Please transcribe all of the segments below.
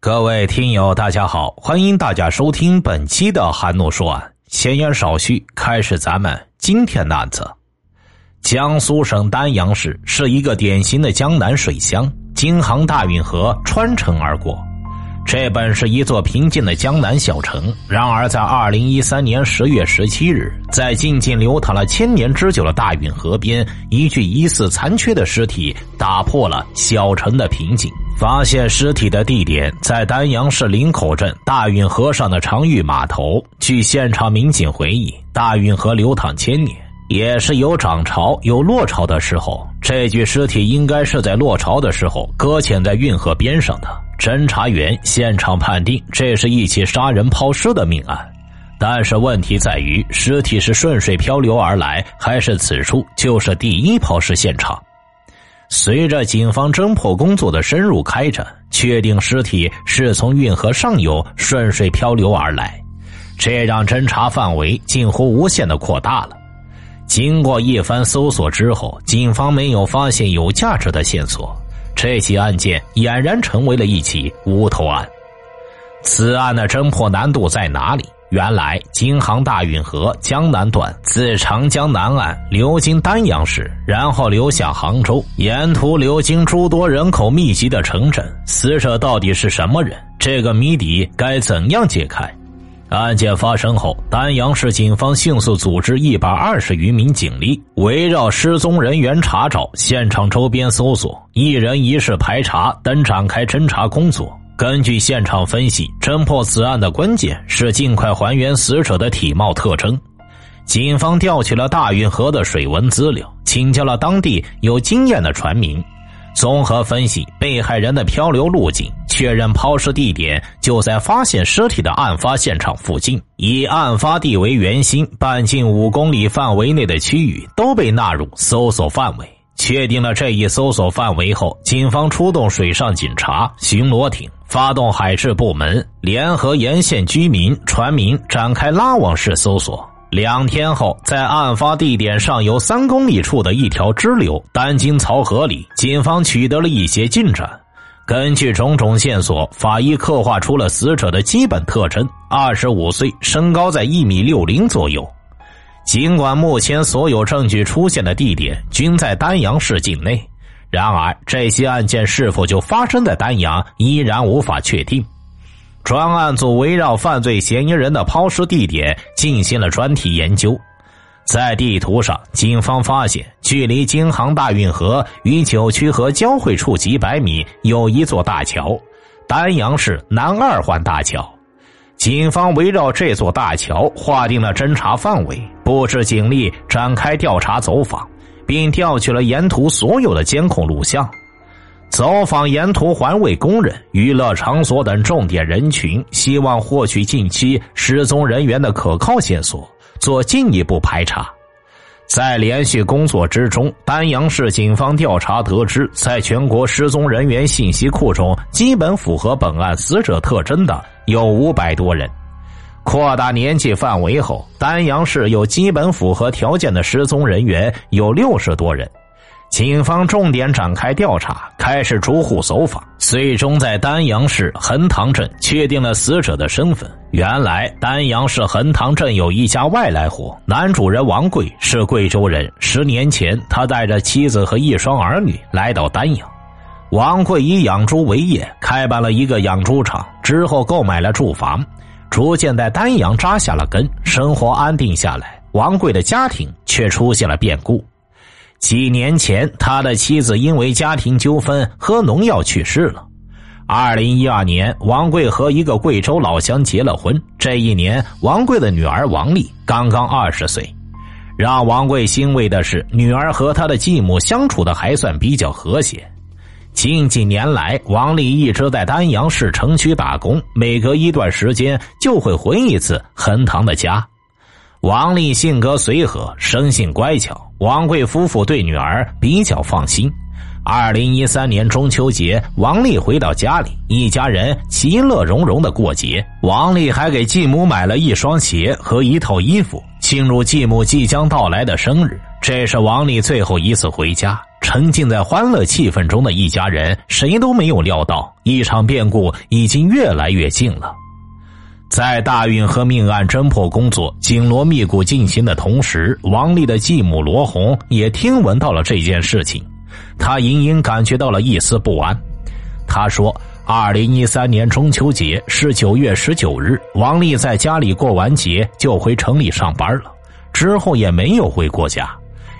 各位听友，大家好，欢迎大家收听本期的韩诺说案。闲言少叙，开始咱们今天的案子。江苏省丹阳市是一个典型的江南水乡，京杭大运河穿城而过。这本是一座平静的江南小城，然而在二零一三年十月十七日，在静静流淌了千年之久的大运河边，一具疑似残缺的尸体打破了小城的平静。发现尸体的地点在丹阳市林口镇大运河上的长峪码头。据现场民警回忆，大运河流淌千年，也是有涨潮有落潮的时候。这具尸体应该是在落潮的时候搁浅在运河边上的。侦查员现场判定，这是一起杀人抛尸的命案，但是问题在于，尸体是顺水漂流而来，还是此处就是第一抛尸现场？随着警方侦破工作的深入开展，确定尸体是从运河上游顺水漂流而来，这让侦查范围近乎无限的扩大了。经过一番搜索之后，警方没有发现有价值的线索。这起案件俨然成为了一起无头案。此案的侦破难度在哪里？原来京杭大运河江南段自长江南岸流经丹阳市，然后流向杭州，沿途流经诸多人口密集的城镇。死者到底是什么人？这个谜底该怎样解开？案件发生后，丹阳市警方迅速组织一百二十余名警力，围绕失踪人员查找，现场周边搜索，一人一事排查等展开侦查工作。根据现场分析，侦破此案的关键是尽快还原死者的体貌特征。警方调取了大运河的水文资料，请教了当地有经验的船民。综合分析被害人的漂流路径，确认抛尸地点就在发现尸体的案发现场附近。以案发地为圆心，半径五公里范围内的区域都被纳入搜索范围。确定了这一搜索范围后，警方出动水上警察、巡逻艇，发动海事部门，联合沿线居民、船民展开拉网式搜索。两天后，在案发地点上游三公里处的一条支流丹津槽河里，警方取得了一些进展。根据种种线索，法医刻画出了死者的基本特征：二十五岁，身高在一米六零左右。尽管目前所有证据出现的地点均在丹阳市境内，然而这些案件是否就发生在丹阳，依然无法确定。专案组围绕犯罪嫌疑人的抛尸地点进行了专题研究，在地图上，警方发现距离京杭大运河与九曲河交汇处几百米有一座大桥——丹阳市南二环大桥。警方围绕这座大桥划定了侦查范围，布置警力展开调查走访，并调取了沿途所有的监控录像。走访沿途环卫工人、娱乐场所等重点人群，希望获取近期失踪人员的可靠线索，做进一步排查。在连续工作之中，丹阳市警方调查得知，在全国失踪人员信息库中，基本符合本案死者特征的有五百多人。扩大年纪范围后，丹阳市有基本符合条件的失踪人员有六十多人。警方重点展开调查，开始逐户走访，最终在丹阳市横塘镇确定了死者的身份。原来，丹阳市横塘镇有一家外来户，男主人王贵是贵州人。十年前，他带着妻子和一双儿女来到丹阳。王贵以养猪为业，开办了一个养猪场，之后购买了住房，逐渐在丹阳扎下了根，生活安定下来。王贵的家庭却出现了变故。几年前，他的妻子因为家庭纠纷喝农药去世了。二零一二年，王贵和一个贵州老乡结了婚。这一年，王贵的女儿王丽刚刚二十岁。让王贵欣慰的是，女儿和他的继母相处的还算比较和谐。近几年来，王丽一直在丹阳市城区打工，每隔一段时间就会回一次横塘的家。王丽性格随和，生性乖巧。王贵夫妇对女儿比较放心。二零一三年中秋节，王丽回到家里，一家人其乐融融的过节。王丽还给继母买了一双鞋和一套衣服，庆祝继母即将到来的生日。这是王丽最后一次回家。沉浸在欢乐气氛中的一家人，谁都没有料到一场变故已经越来越近了。在大运河命案侦破工作紧锣密鼓进行的同时，王丽的继母罗红也听闻到了这件事情，她隐隐感觉到了一丝不安。她说。二零一三年中秋节是九月十九日，王丽在家里过完节就回城里上班了，之后也没有回过家，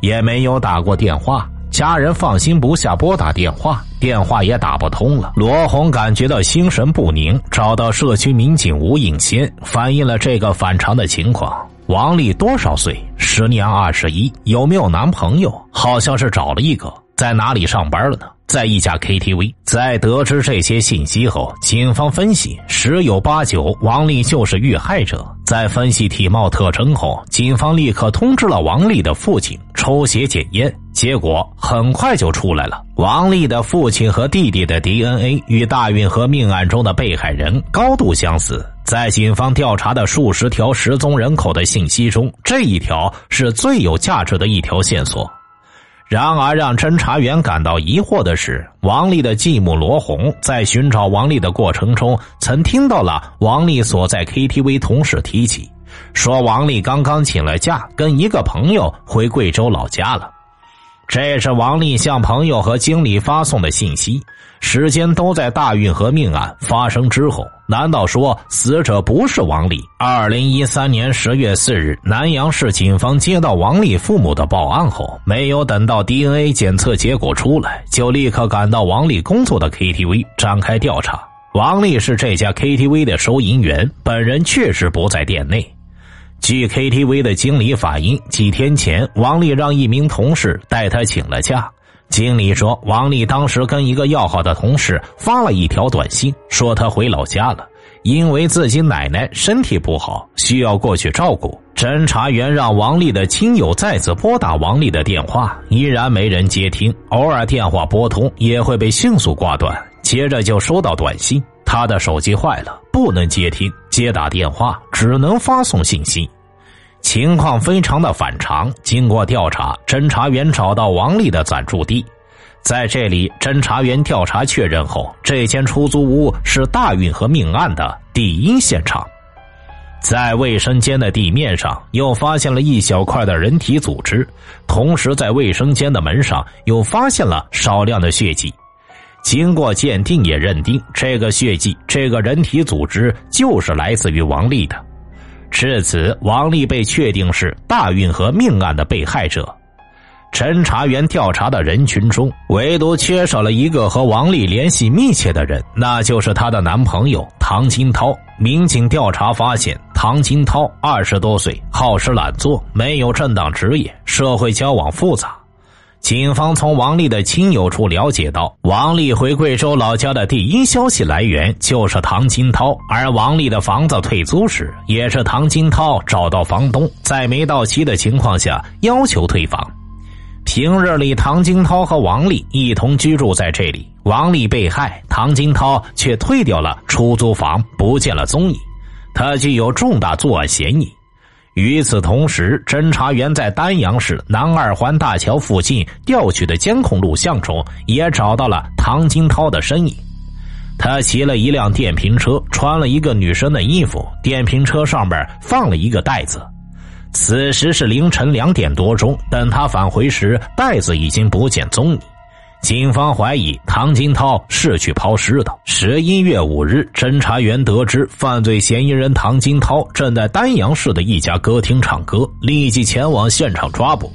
也没有打过电话。家人放心不下拨打电话，电话也打不通了。罗红感觉到心神不宁，找到社区民警吴应先，反映了这个反常的情况。王丽多少岁？时年二十一，有没有男朋友？好像是找了一个，在哪里上班了呢？在一家 KTV，在得知这些信息后，警方分析十有八九王丽就是遇害者。在分析体貌特征后，警方立刻通知了王丽的父亲抽血检验，结果很快就出来了。王丽的父亲和弟弟的 DNA 与大运河命案中的被害人高度相似。在警方调查的数十条失踪人口的信息中，这一条是最有价值的一条线索。然而，让侦查员感到疑惑的是，王丽的继母罗红在寻找王丽的过程中，曾听到了王丽所在 KTV 同事提起，说王丽刚刚请了假，跟一个朋友回贵州老家了。这是王丽向朋友和经理发送的信息。时间都在大运河命案发生之后，难道说死者不是王丽？二零一三年十月四日，南阳市警方接到王丽父母的报案后，没有等到 DNA 检测结果出来，就立刻赶到王丽工作的 KTV 展开调查。王丽是这家 KTV 的收银员，本人确实不在店内。据 KTV 的经理反映，几天前王丽让一名同事带她请了假。经理说，王丽当时跟一个要好的同事发了一条短信，说她回老家了，因为自己奶奶身体不好，需要过去照顾。侦查员让王丽的亲友再次拨打王丽的电话，依然没人接听，偶尔电话拨通也会被迅速挂断。接着就收到短信，他的手机坏了，不能接听，接打电话只能发送信息。情况非常的反常。经过调查，侦查员找到王丽的暂住地，在这里，侦查员调查确认后，这间出租屋是大运河命案的第一现场。在卫生间的地面上，又发现了一小块的人体组织，同时在卫生间的门上又发现了少量的血迹。经过鉴定，也认定这个血迹、这个人体组织就是来自于王丽的。至此，王丽被确定是大运河命案的被害者。侦查员调查的人群中，唯独缺少了一个和王丽联系密切的人，那就是她的男朋友唐金涛。民警调查发现，唐金涛二十多岁，好吃懒做，没有正当职业，社会交往复杂。警方从王丽的亲友处了解到，王丽回贵州老家的第一消息来源就是唐金涛，而王丽的房子退租时，也是唐金涛找到房东，在没到期的情况下要求退房。平日里，唐金涛和王丽一同居住在这里。王丽被害，唐金涛却退掉了出租房，不见了踪影，他具有重大作案嫌疑。与此同时，侦查员在丹阳市南二环大桥附近调取的监控录像中，也找到了唐金涛的身影。他骑了一辆电瓶车，穿了一个女生的衣服，电瓶车上面放了一个袋子。此时是凌晨两点多钟，等他返回时，袋子已经不见踪影。警方怀疑唐金涛是去抛尸的。十一月五日，侦查员得知犯罪嫌疑人唐金涛正在丹阳市的一家歌厅唱歌，立即前往现场抓捕。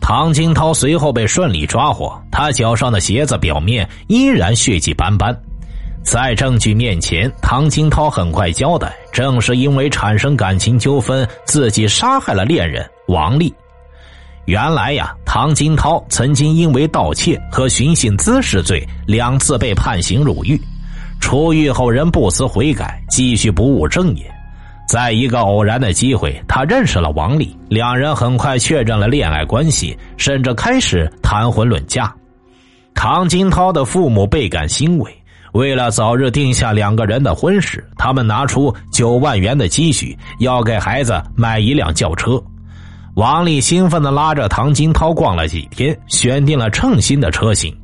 唐金涛随后被顺利抓获，他脚上的鞋子表面依然血迹斑斑。在证据面前，唐金涛很快交代，正是因为产生感情纠纷，自己杀害了恋人王丽。原来呀，唐金涛曾经因为盗窃和寻衅滋事罪两次被判刑入狱，出狱后仍不思悔改，继续不务正业。在一个偶然的机会，他认识了王丽，两人很快确认了恋爱关系，甚至开始谈婚论嫁。唐金涛的父母倍感欣慰，为了早日定下两个人的婚事，他们拿出九万元的积蓄，要给孩子买一辆轿车。王丽兴奋的拉着唐金涛逛了几天，选定了称心的车型。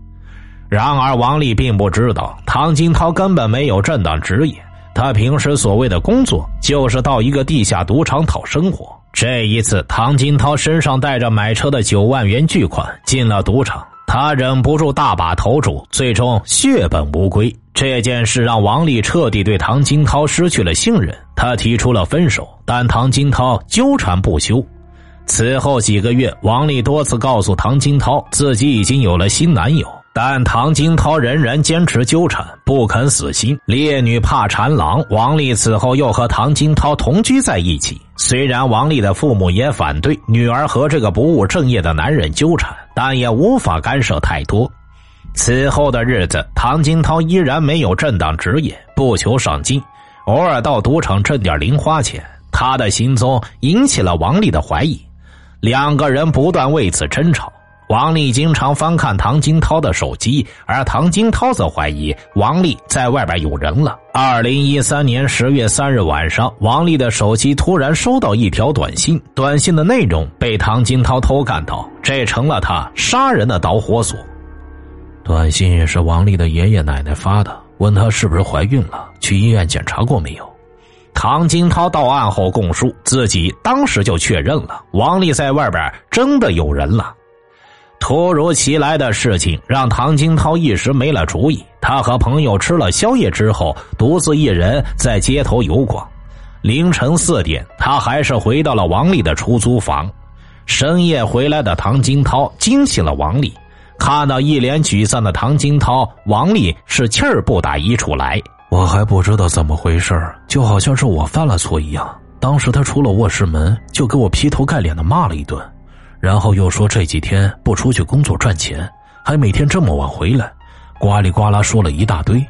然而，王丽并不知道，唐金涛根本没有正当职业。他平时所谓的工作，就是到一个地下赌场讨生活。这一次，唐金涛身上带着买车的九万元巨款进了赌场，他忍不住大把投注，最终血本无归。这件事让王丽彻底对唐金涛失去了信任，他提出了分手，但唐金涛纠缠不休。此后几个月，王丽多次告诉唐金涛自己已经有了新男友。但唐金涛仍然坚持纠缠，不肯死心。烈女怕缠郎，王丽此后又和唐金涛同居在一起。虽然王丽的父母也反对女儿和这个不务正业的男人纠缠，但也无法干涉太多。此后的日子，唐金涛依然没有正当职业，不求上进，偶尔到赌场挣点零花钱。他的行踪引起了王丽的怀疑，两个人不断为此争吵。王丽经常翻看唐金涛的手机，而唐金涛则怀疑王丽在外边有人了。二零一三年十月三日晚上，王丽的手机突然收到一条短信，短信的内容被唐金涛偷看到，这成了他杀人的导火索。短信是王丽的爷爷奶奶发的，问她是不是怀孕了，去医院检查过没有。唐金涛到案后供述，自己当时就确认了王丽在外边真的有人了。突如其来的事情让唐金涛一时没了主意。他和朋友吃了宵夜之后，独自一人在街头游逛。凌晨四点，他还是回到了王丽的出租房。深夜回来的唐金涛惊醒了王丽，看到一脸沮丧的唐金涛，王丽是气儿不打一处来。我还不知道怎么回事就好像是我犯了错一样。当时他出了卧室门，就给我劈头盖脸的骂了一顿。然后又说这几天不出去工作赚钱，还每天这么晚回来，呱里呱啦说了一大堆。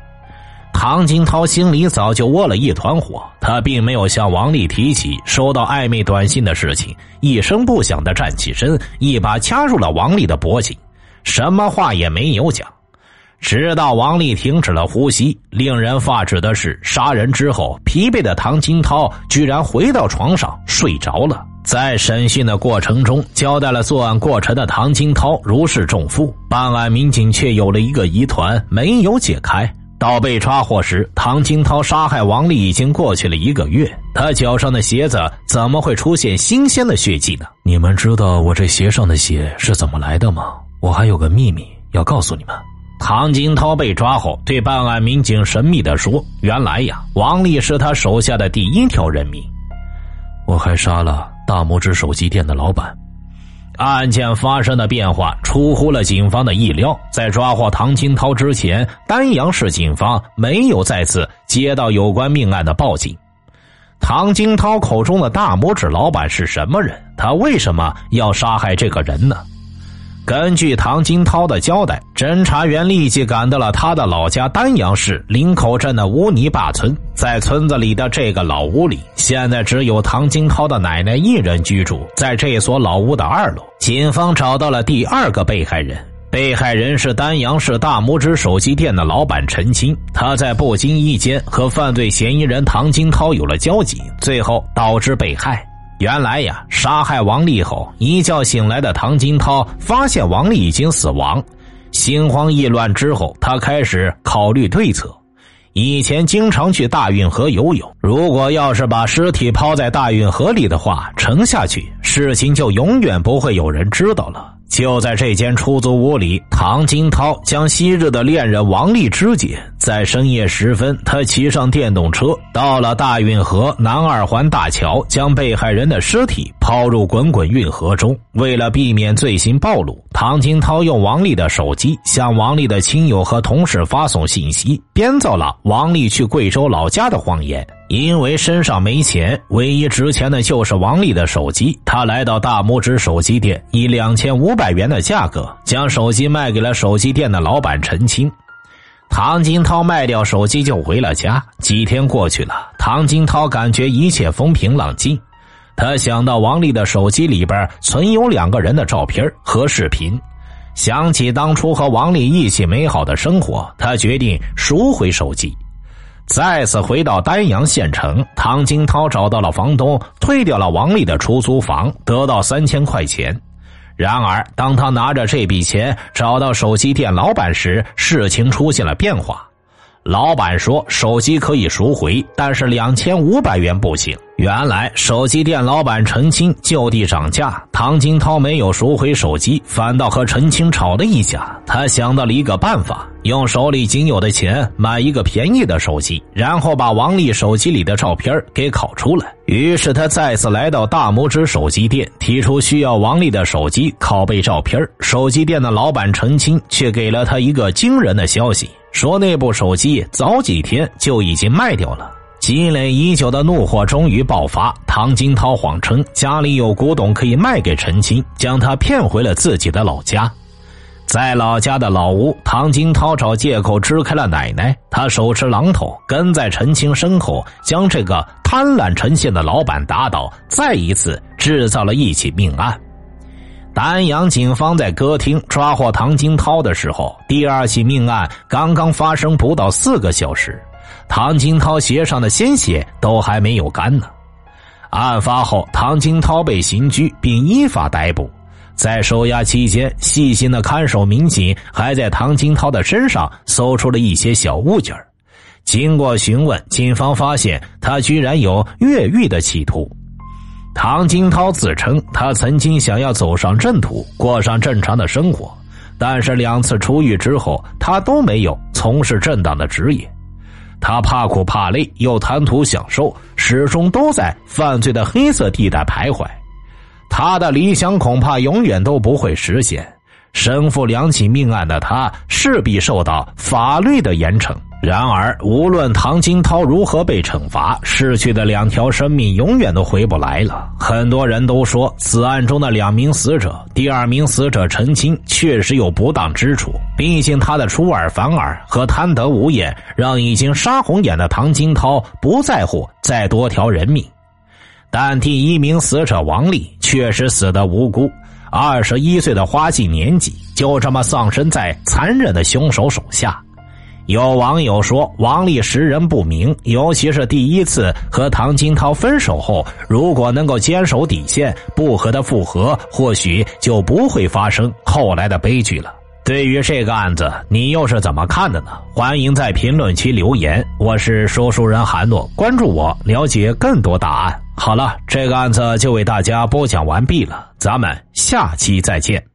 唐金涛心里早就窝了一团火，他并没有向王丽提起收到暧昧短信的事情，一声不响的站起身，一把掐住了王丽的脖颈，什么话也没有讲。直到王丽停止了呼吸。令人发指的是，杀人之后，疲惫的唐金涛居然回到床上睡着了。在审讯的过程中，交代了作案过程的唐金涛如释重负，办案民警却有了一个疑团没有解开。到被抓获时，唐金涛杀害王丽已经过去了一个月，他脚上的鞋子怎么会出现新鲜的血迹呢？你们知道我这鞋上的血是怎么来的吗？我还有个秘密要告诉你们。唐金涛被抓后，对办案民警神秘的说：“原来呀，王丽是他手下的第一条人命。我还杀了。”大拇指手机店的老板，案件发生的变化出乎了警方的意料。在抓获唐金涛之前，丹阳市警方没有再次接到有关命案的报警。唐金涛口中的大拇指老板是什么人？他为什么要杀害这个人呢？根据唐金涛的交代，侦查员立即赶到了他的老家丹阳市林口镇的乌泥坝村。在村子里的这个老屋里，现在只有唐金涛的奶奶一人居住。在这所老屋的二楼，警方找到了第二个被害人。被害人是丹阳市大拇指手机店的老板陈青。他在不经意间和犯罪嫌疑人唐金涛有了交集，最后导致被害。原来呀，杀害王丽后，一觉醒来的唐金涛发现王丽已经死亡，心慌意乱之后，他开始考虑对策。以前经常去大运河游泳，如果要是把尸体抛在大运河里的话，沉下去，事情就永远不会有人知道了。就在这间出租屋里，唐金涛将昔日的恋人王丽肢解。在深夜时分，他骑上电动车，到了大运河南二环大桥，将被害人的尸体抛入滚滚运河中。为了避免罪行暴露，唐金涛用王丽的手机向王丽的亲友和同事发送信息，编造了王丽去贵州老家的谎言。因为身上没钱，唯一值钱的就是王丽的手机。他来到大拇指手机店，以两千五百元的价格将手机卖给了手机店的老板陈青。唐金涛卖掉手机就回了家。几天过去了，唐金涛感觉一切风平浪静。他想到王丽的手机里边存有两个人的照片和视频，想起当初和王丽一起美好的生活，他决定赎回手机。再次回到丹阳县城，唐金涛找到了房东，退掉了王丽的出租房，得到三千块钱。然而，当他拿着这笔钱找到手机店老板时，事情出现了变化。老板说：“手机可以赎回，但是两千五百元不行。”原来手机店老板陈青就地涨价，唐金涛没有赎回手机，反倒和陈青吵了一架。他想到了一个办法，用手里仅有的钱买一个便宜的手机，然后把王丽手机里的照片给拷出来。于是他再次来到大拇指手机店，提出需要王丽的手机拷贝照片。手机店的老板陈青却给了他一个惊人的消息。说那部手机早几天就已经卖掉了，积累已久的怒火终于爆发。唐金涛谎称家里有古董可以卖给陈青，将他骗回了自己的老家。在老家的老屋，唐金涛找借口支开了奶奶，他手持榔头跟在陈青身后，将这个贪婪成性的老板打倒，再一次制造了一起命案。丹阳警方在歌厅抓获唐金涛的时候，第二起命案刚刚发生不到四个小时，唐金涛鞋上的鲜血都还没有干呢。案发后，唐金涛被刑拘并依法逮捕。在收押期间，细心的看守民警还在唐金涛的身上搜出了一些小物件经过询问，警方发现他居然有越狱的企图。唐金涛自称，他曾经想要走上正途，过上正常的生活，但是两次出狱之后，他都没有从事正当的职业。他怕苦怕累，又贪图享受，始终都在犯罪的黑色地带徘徊。他的理想恐怕永远都不会实现。身负两起命案的他，势必受到法律的严惩。然而，无论唐金涛如何被惩罚，逝去的两条生命永远都回不来了。很多人都说，此案中的两名死者，第二名死者陈青确实有不当之处。毕竟他的出尔反尔和贪得无厌，让已经杀红眼的唐金涛不在乎再多条人命。但第一名死者王丽确实死得无辜，二十一岁的花季年纪，就这么丧生在残忍的凶手手下。有网友说，王丽识人不明，尤其是第一次和唐金涛分手后，如果能够坚守底线，不和他复合，或许就不会发生后来的悲剧了。对于这个案子，你又是怎么看的呢？欢迎在评论区留言。我是说书人韩诺，关注我，了解更多答案。好了，这个案子就为大家播讲完毕了，咱们下期再见。